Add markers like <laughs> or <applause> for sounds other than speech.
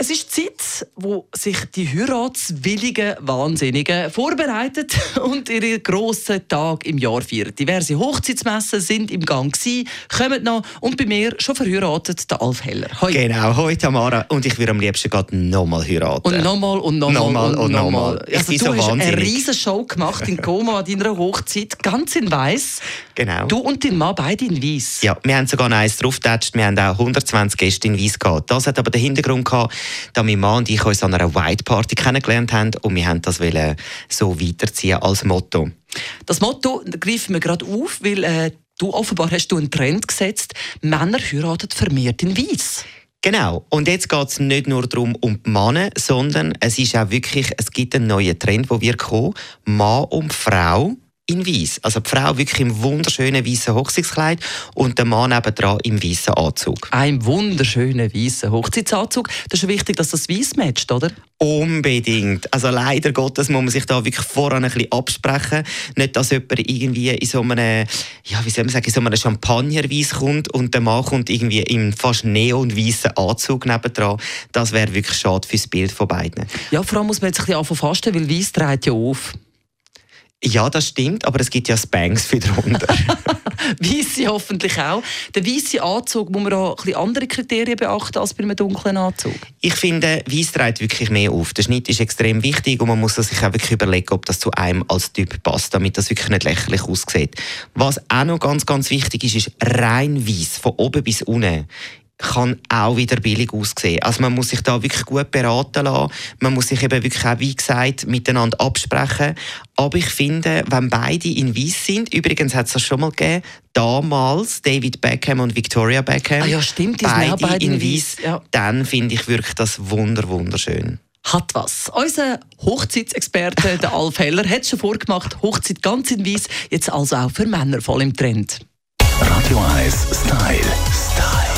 Es ist Zeit, wo sich die heiratswilligen Wahnsinnigen vorbereiten <laughs> und ihren grossen Tag im Jahr feiern. Diverse Hochzeitsmessen sind im Gang gewesen, kommen noch und bei mir schon verheiratet der Alf Heller. Hoi. Genau, hoi Tamara. Und ich würde am liebsten gerade nochmal heiraten. Und nochmal und nochmal Nochmal und nochmal. Ich Also, du so hast eine wahnsinnig. riesige Show gemacht in Como an deiner Hochzeit, ganz in Weiß. Genau. Du und dein Mann beide in Weiß. Ja, wir haben sogar noch eins draufgetatscht. Wir haben auch 120 Gäste in Weiss gehabt. Das hat aber den Hintergrund gehabt, dass mein Mann und ich uns an einer White Party kennengelernt haben und wir haben das wollen so weiterziehen als Motto. Das Motto greifen wir gerade auf, weil äh, du offenbar hast du einen Trend gesetzt. Männer heiraten vermehrt in Weiß. Genau. Und jetzt geht es nicht nur darum, um die Männer, sondern es ist auch wirklich, es gibt einen neuen Trend, wo wir kommen. Mann und Frau in Weiß. Also die Frau wirklich im wunderschönen weißen Hochzeitskleid und der Mann nebendran im weißen Anzug. Ein wunderschöner weißer Hochzeitsanzug. Das ist schon wichtig, dass das weiß matcht, oder? Unbedingt. Also leider Gottes muss man sich da wirklich voran ein bisschen absprechen. Nicht, dass jemand irgendwie in so einem, ja, wie soll man sagen, in so einem Champagnerweiss kommt und der Mann kommt irgendwie im fast neonweißen Anzug nebendran. Das wäre wirklich schade fürs Bild von beiden. Ja, vor allem muss man jetzt ein bisschen anfangen fasten, weil weiß dreht ja auf. Ja, das stimmt, aber es gibt ja Spanks <laughs> wieder runter. <laughs> Weisse hoffentlich auch. Der weiße Anzug muss man auch ein bisschen andere Kriterien beachten als bei einem dunklen Anzug. Ich finde, Weiss trägt wirklich mehr auf. Der Schnitt ist extrem wichtig und man muss sich auch wirklich überlegen, ob das zu einem als Typ passt, damit das wirklich nicht lächerlich aussieht. Was auch noch ganz, ganz wichtig ist, ist rein Weiss, von oben bis unten kann auch wieder billig aussehen. Also man muss sich da wirklich gut beraten lassen. Man muss sich eben wirklich auch, wie gesagt, miteinander absprechen. Aber ich finde, wenn beide in Weiss sind, übrigens hat es das schon mal gegeben, damals David Beckham und Victoria Beckham, Ah ja, stimmt, beide beide in Weiss, ja. dann finde ich wirklich das wunder wunderschön. Hat was. Unser Hochzeitsexperte, der Alf Heller, hat es schon vorgemacht. Hochzeit ganz in Weiß, jetzt also auch für Männer voll im Trend. Radio 1 Style. Style.